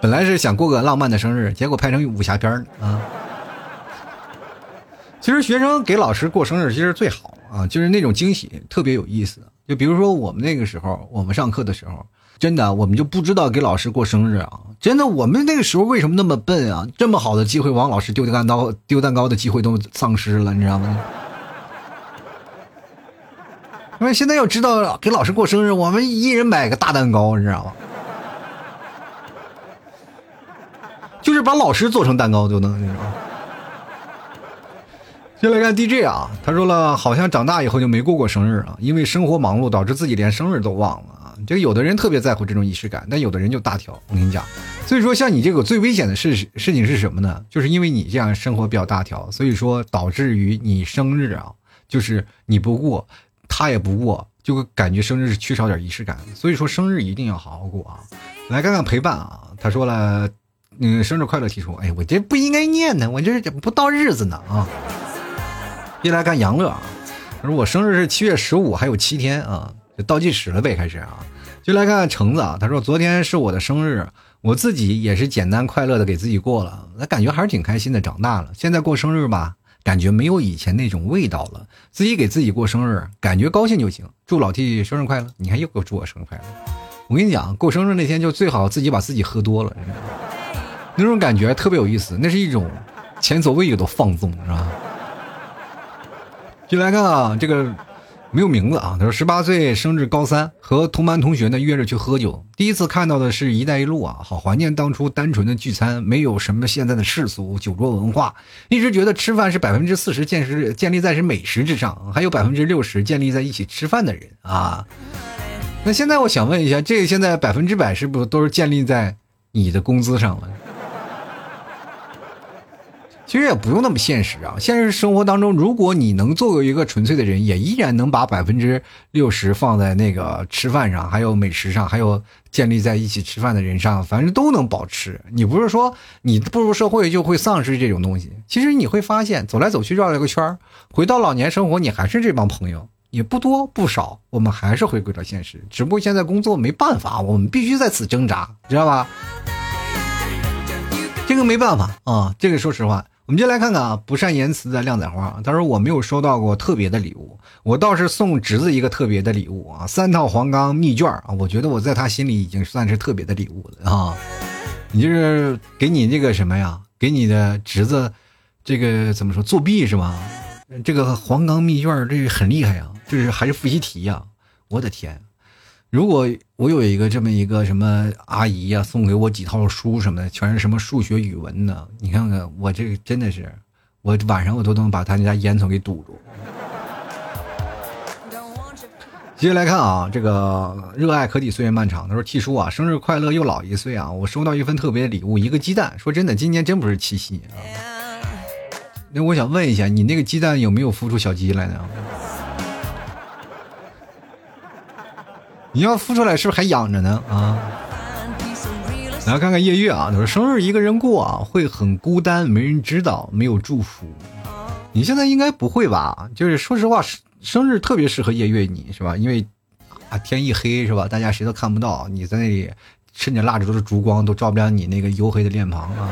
本来是想过个浪漫的生日，结果拍成武侠片了啊。其实学生给老师过生日其实最好啊，就是那种惊喜特别有意思。就比如说我们那个时候，我们上课的时候。真的，我们就不知道给老师过生日啊！真的，我们那个时候为什么那么笨啊？这么好的机会，往老师丢蛋糕、丢蛋糕的机会都丧失了，你知道吗？因为现在要知道给老师过生日，我们一人买个大蛋糕，你知道吗？就是把老师做成蛋糕就能，你知道？先来看 DJ 啊，他说了，好像长大以后就没过过生日啊，因为生活忙碌导致自己连生日都忘了。就有的人特别在乎这种仪式感，但有的人就大条。我跟你讲，所以说像你这个最危险的事事情是什么呢？就是因为你这样生活比较大条，所以说导致于你生日啊，就是你不过，他也不过，就感觉生日是缺少点仪式感。所以说生日一定要好好过啊！来看看陪伴啊，他说了，嗯，生日快乐提出，哎，我这不应该念呢，我这不到日子呢啊。一来看杨乐啊，他说我生日是七月十五，还有七天啊。就倒计时了呗，开始啊，就来看看橙子啊。他说昨天是我的生日，我自己也是简单快乐的给自己过了，那感觉还是挺开心的。长大了，现在过生日吧，感觉没有以前那种味道了。自己给自己过生日，感觉高兴就行。祝老 T 生日快乐！你看又给我祝我生日快乐。我跟你讲，过生日那天就最好自己把自己喝多了，那种感觉特别有意思，那是一种前所未有的放纵，是吧？进来看啊，这个。没有名字啊！他说十八岁升至高三，和同班同学呢约着去喝酒。第一次看到的是一带一路啊，好怀念当初单纯的聚餐，没有什么现在的世俗酒桌文化。一直觉得吃饭是百分之四十建是建立在是美食之上，还有百分之六十建立在一起吃饭的人啊。那现在我想问一下，这个现在百分之百是不是都是建立在你的工资上了？其实也不用那么现实啊！现实生活当中，如果你能做一个纯粹的人，也依然能把百分之六十放在那个吃饭上，还有美食上，还有建立在一起吃饭的人上，反正都能保持。你不是说你步入社会就会丧失这种东西？其实你会发现，走来走去绕了个圈回到老年生活，你还是这帮朋友，也不多不少，我们还是回归到现实。只不过现在工作没办法，我们必须在此挣扎，知道吧？这个没办法啊，这个说实话。我们就来看看啊，不善言辞的靓仔花。他说我没有收到过特别的礼物，我倒是送侄子一个特别的礼物啊，三套黄冈密卷啊。我觉得我在他心里已经算是特别的礼物了啊。你就是给你这个什么呀？给你的侄子，这个怎么说作弊是吧？这个黄冈密卷这个很厉害呀，就是还是复习题呀。我的天！如果我有一个这么一个什么阿姨呀，送给我几套书什么的，全是什么数学、语文的，你看看我这个真的是，我晚上我都能把他家烟囱给堵住。接下来看啊，这个热爱可抵岁月漫长。他说七叔啊，生日快乐，又老一岁啊！我收到一份特别的礼物，一个鸡蛋。说真的，今年真不是七夕啊。那我想问一下，你那个鸡蛋有没有孵出小鸡来呢？你要孵出来，是不是还养着呢？啊？来看看夜月啊，他说生日一个人过啊，会很孤单，没人知道，没有祝福。你现在应该不会吧？就是说实话。”生日特别适合夜月你是吧？因为啊天一黑是吧？大家谁都看不到你在那里，趁着蜡烛的烛光都照不亮你那个黝黑的脸庞啊。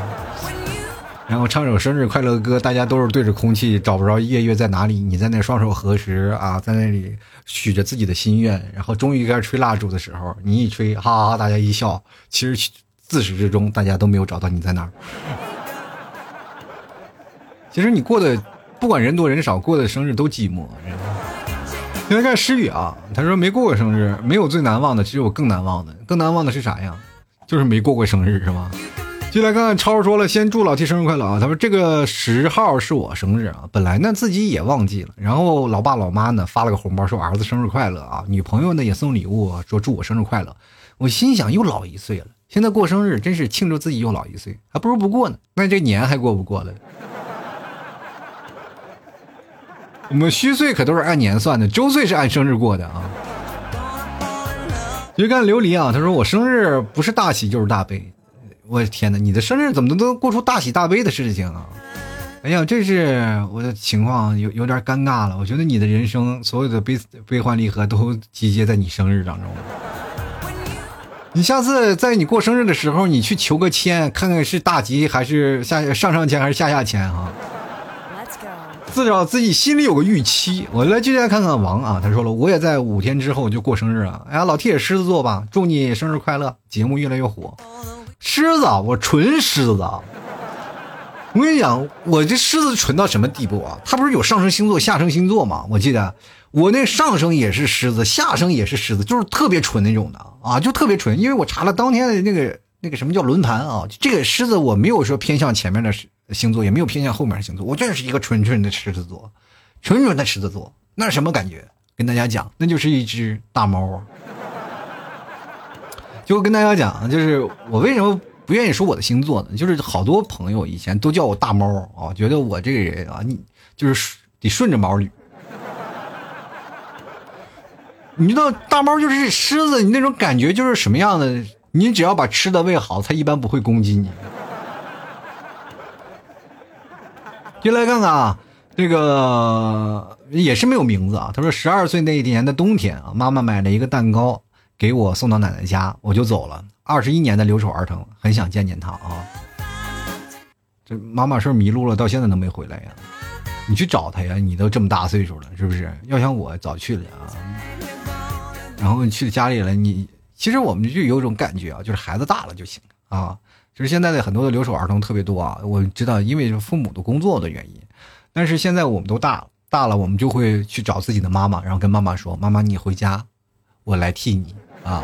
然后唱首生日快乐歌，大家都是对着空气找不着夜月在哪里。你在那双手合十啊，在那里许着自己的心愿。然后终于该吹蜡烛的时候，你一吹，哈哈，大家一笑。其实自始至终大家都没有找到你在哪儿。其实你过的。不管人多人少，过的生日都寂寞。现在看诗雨啊，他说没过过生日，没有最难忘的，只有更难忘的。更难忘的是啥呀？就是没过过生日，是吧？进来看看，超说了，先祝老 T 生日快乐啊！他说这个十号是我生日啊，本来呢自己也忘记了，然后老爸老妈呢发了个红包，说儿子生日快乐啊，女朋友呢也送礼物，说祝我生日快乐。我心想又老一岁了，现在过生日真是庆祝自己又老一岁，还不如不过呢。那这年还过不过了？我们虚岁可都是按年算的，周岁是按生日过的啊。就看琉璃啊，他说我生日不是大喜就是大悲。我的天哪，你的生日怎么能都过出大喜大悲的事情啊？哎呀，这是我的情况有有点尴尬了。我觉得你的人生所有的悲悲欢离合都集结在你生日当中。你下次在你过生日的时候，你去求个签，看看是大吉还是下上上签还是下下签啊。至少自己心里有个预期。我来接下来看看王啊，他说了，我也在五天之后就过生日了。哎呀，老铁也狮子座吧，祝你生日快乐，节目越来越火。狮子，我纯狮子。我跟你讲，我这狮子纯到什么地步啊？它不是有上升星座、下升星座吗？我记得我那上升也是狮子，下升也是狮子，就是特别纯那种的啊，就特别纯。因为我查了当天的那个那个什么叫轮盘啊，这个狮子我没有说偏向前面的。星座也没有偏向后面的星座，我就是一个纯纯的狮子座，纯纯的狮子座，那是什么感觉？跟大家讲，那就是一只大猫。就跟大家讲，就是我为什么不愿意说我的星座呢？就是好多朋友以前都叫我大猫啊，觉得我这个人啊，你就是得顺着毛捋。你知道大猫就是狮子，你那种感觉就是什么样的？你只要把吃的喂好，它一般不会攻击你。就来看看啊，这个也是没有名字啊。他说十二岁那一年的冬天啊，妈妈买了一个蛋糕给我送到奶奶家，我就走了。二十一年的留守儿童，很想见见他啊。这妈妈是不是迷路了？到现在都没回来呀？你去找他呀！你都这么大岁数了，是不是？要想我早去了啊。然后去家里了，你其实我们就有种感觉啊，就是孩子大了就行啊。就是现在的很多的留守儿童特别多啊，我知道，因为父母的工作的原因。但是现在我们都大了，大了我们就会去找自己的妈妈，然后跟妈妈说：“妈妈，你回家，我来替你啊。”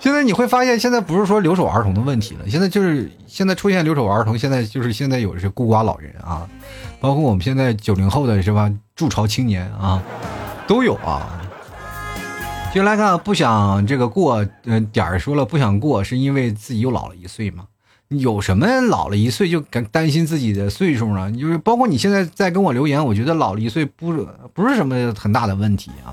现在你会发现，现在不是说留守儿童的问题了，现在就是现在出现留守儿童，现在就是现在有的是孤寡老人啊，包括我们现在九零后的是吧，筑巢青年啊，都有啊。就来看，不想这个过，嗯，点儿说了不想过，是因为自己又老了一岁嘛？有什么老了一岁就担担心自己的岁数呢？就是包括你现在在跟我留言，我觉得老了一岁不不是什么很大的问题啊。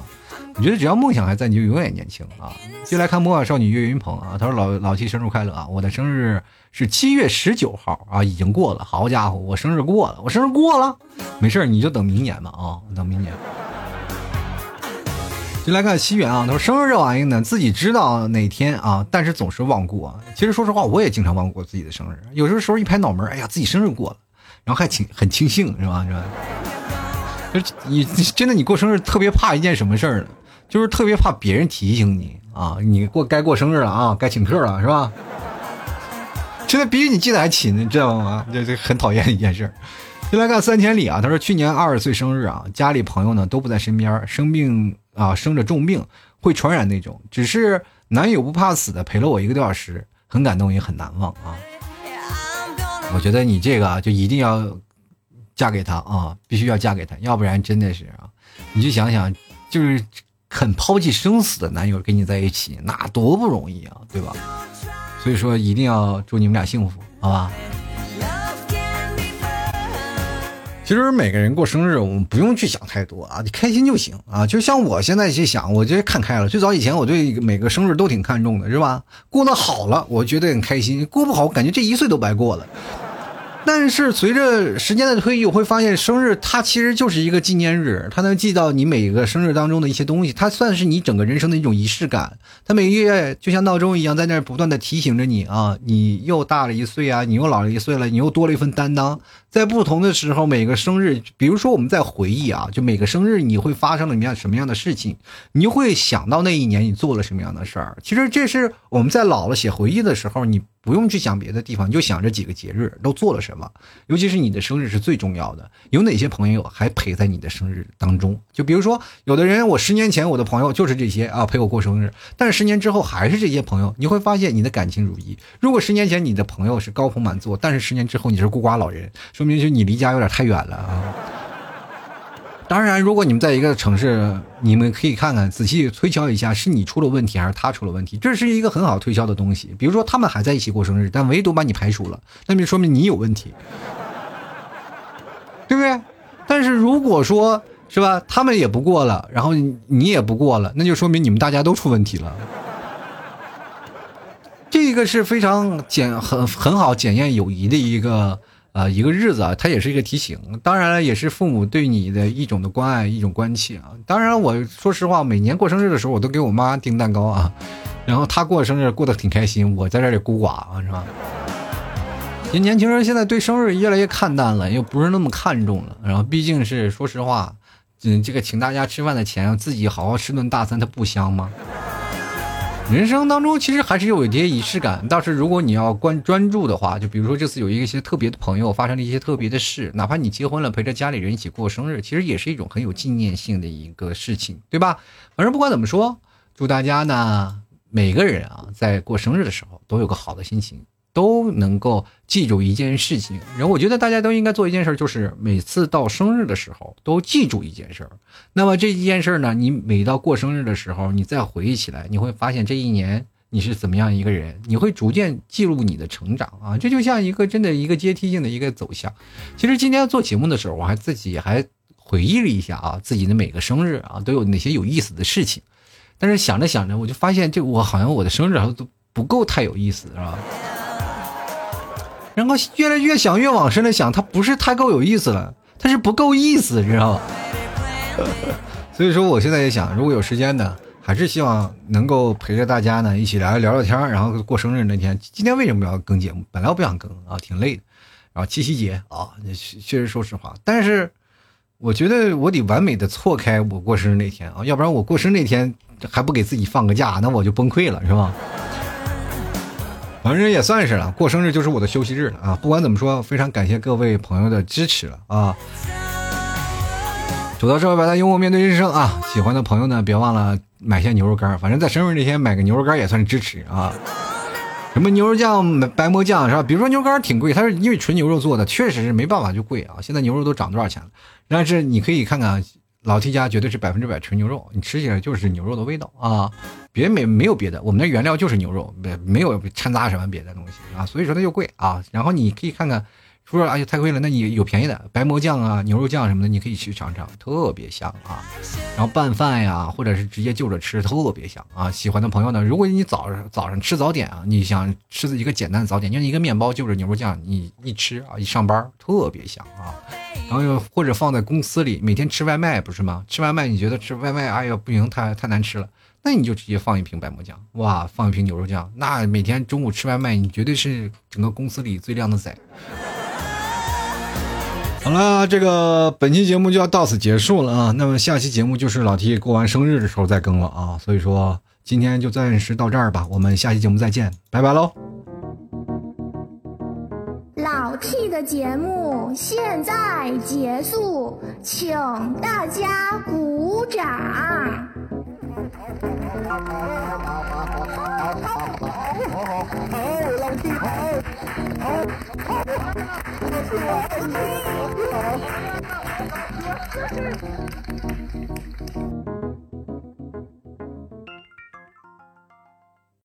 我觉得只要梦想还在，你就永远年轻啊。就来看魔法少女岳云鹏啊，他说老老七生日快乐啊！我的生日是七月十九号啊，已经过了。好家伙，我生日过了，我生日过了，没事你就等明年吧啊，等明年。就来看西元啊，他说生日这玩意呢，自己知道哪天啊，但是总是忘过。其实说实话，我也经常忘过自己的生日。有时候时候一拍脑门，哎呀，自己生日过了，然后还庆很庆幸，是吧？是吧？[LAUGHS] 就你真的你过生日特别怕一件什么事儿呢？就是特别怕别人提醒你啊，你过该过生日了啊，该请客了，是吧？[LAUGHS] 现在比你记得还勤，你知道吗？这这很讨厌一件事。就来看三千里啊，他说去年二十岁生日啊，家里朋友呢都不在身边，生病。啊，生着重病会传染那种，只是男友不怕死的陪了我一个多小时，很感动也很难忘啊。我觉得你这个啊就一定要嫁给他啊，必须要嫁给他，要不然真的是啊，你就想想，就是肯抛弃生死的男友跟你在一起，那多不容易啊，对吧？所以说一定要祝你们俩幸福，好吧？其实每个人过生日，我们不用去想太多啊，你开心就行啊。就像我现在去想，我觉得看开了。最早以前我对每个生日都挺看重的，是吧？过得好了，我觉得很开心；过不好，我感觉这一岁都白过了。但是随着时间的推移，我会发现生日它其实就是一个纪念日，它能记到你每个生日当中的一些东西，它算是你整个人生的一种仪式感。它每个月就像闹钟一样，在那不断的提醒着你啊，你又大了一岁啊，你又老了一岁了，你又多了一份担当。在不同的时候，每个生日，比如说我们在回忆啊，就每个生日你会发生了什么样什么样的事情，你就会想到那一年你做了什么样的事儿。其实这是我们在老了写回忆的时候，你不用去想别的地方，你就想这几个节日都做了什么。尤其是你的生日是最重要的，有哪些朋友还陪在你的生日当中？就比如说，有的人我十年前我的朋友就是这些啊，陪我过生日，但是十年之后还是这些朋友，你会发现你的感情如一。如果十年前你的朋友是高朋满座，但是十年之后你是孤寡老人。说明就你离家有点太远了啊！当然，如果你们在一个城市，你们可以看看，仔细推敲一下，是你出了问题还是他出了问题？这是一个很好推敲的东西。比如说，他们还在一起过生日，但唯独把你排除了，那就说明你有问题，[LAUGHS] 对不对？但是如果说是吧，他们也不过了，然后你也不过了，那就说明你们大家都出问题了。这个是非常检很很好检验友谊的一个。啊，一个日子啊，它也是一个提醒，当然了，也是父母对你的一种的关爱，一种关切啊。当然，我说实话，每年过生日的时候，我都给我妈订蛋糕啊，然后她过生日过得挺开心，我在这里孤寡啊，是吧？年年轻人现在对生日越来越看淡了，又不是那么看重了。然后毕竟是说实话，嗯，这个请大家吃饭的钱，自己好好吃顿大餐，它不香吗？人生当中其实还是有一些仪式感，但是如果你要关专注的话，就比如说这次有一些特别的朋友发生了一些特别的事，哪怕你结婚了，陪着家里人一起过生日，其实也是一种很有纪念性的一个事情，对吧？反正不管怎么说，祝大家呢每个人啊在过生日的时候都有个好的心情。都能够记住一件事情，然后我觉得大家都应该做一件事，就是每次到生日的时候都记住一件事儿。那么这一件事儿呢，你每到过生日的时候，你再回忆起来，你会发现这一年你是怎么样一个人，你会逐渐记录你的成长啊。这就像一个真的一个阶梯性的一个走向。其实今天做节目的时候，我还自己还回忆了一下啊，自己的每个生日啊都有哪些有意思的事情。但是想着想着，我就发现这我好像我的生日好像都不够太有意思，是吧？然后越来越想，越往深了想，他不是太够有意思了，他是不够意思，知道吗？[LAUGHS] 所以说，我现在也想，如果有时间呢，还是希望能够陪着大家呢，一起来聊聊天然后过生日那天，今天为什么要更节目？本来我不想更啊，挺累的。然后七夕节啊，确实说实话，但是我觉得我得完美的错开我过生日那天啊，要不然我过生日那天还不给自己放个假，那我就崩溃了，是吧？反正也算是了，过生日就是我的休息日了啊！不管怎么说，非常感谢各位朋友的支持了啊！走到这，大家幽默面对人生啊！喜欢的朋友呢，别忘了买些牛肉干，反正在生日那天买个牛肉干也算是支持啊！什么牛肉酱、白馍酱是吧？比如说牛肉干挺贵，它是因为纯牛肉做的，确实是没办法就贵啊！现在牛肉都涨多少钱了？但是你可以看看。老 T 家绝对是百分之百纯牛肉，你吃起来就是牛肉的味道啊！别没没有别的，我们的原料就是牛肉，没没有掺杂什么别的东西啊，所以说它就贵啊。然后你可以看看。说哎呀太贵了，那你有便宜的白馍酱啊、牛肉酱什么的，你可以去尝尝，特别香啊。然后拌饭呀，或者是直接就着吃，特别香啊。喜欢的朋友呢，如果你早上早上吃早点啊，你想吃一个简单的早点，就一个面包就着牛肉酱，你一吃啊，一上班特别香啊。然后又或者放在公司里，每天吃外卖不是吗？吃外卖你觉得吃外卖哎呀不行，太太难吃了，那你就直接放一瓶白馍酱，哇，放一瓶牛肉酱，那每天中午吃外卖，你绝对是整个公司里最靓的仔。好了，这个本期节目就要到此结束了啊。那么下期节目就是老 T 过完生日的时候再更了啊。所以说今天就暂时到这儿吧，我们下期节目再见，拜拜喽。老 T 的节目现在结束，请大家鼓掌。好，我感觉我感的我感觉。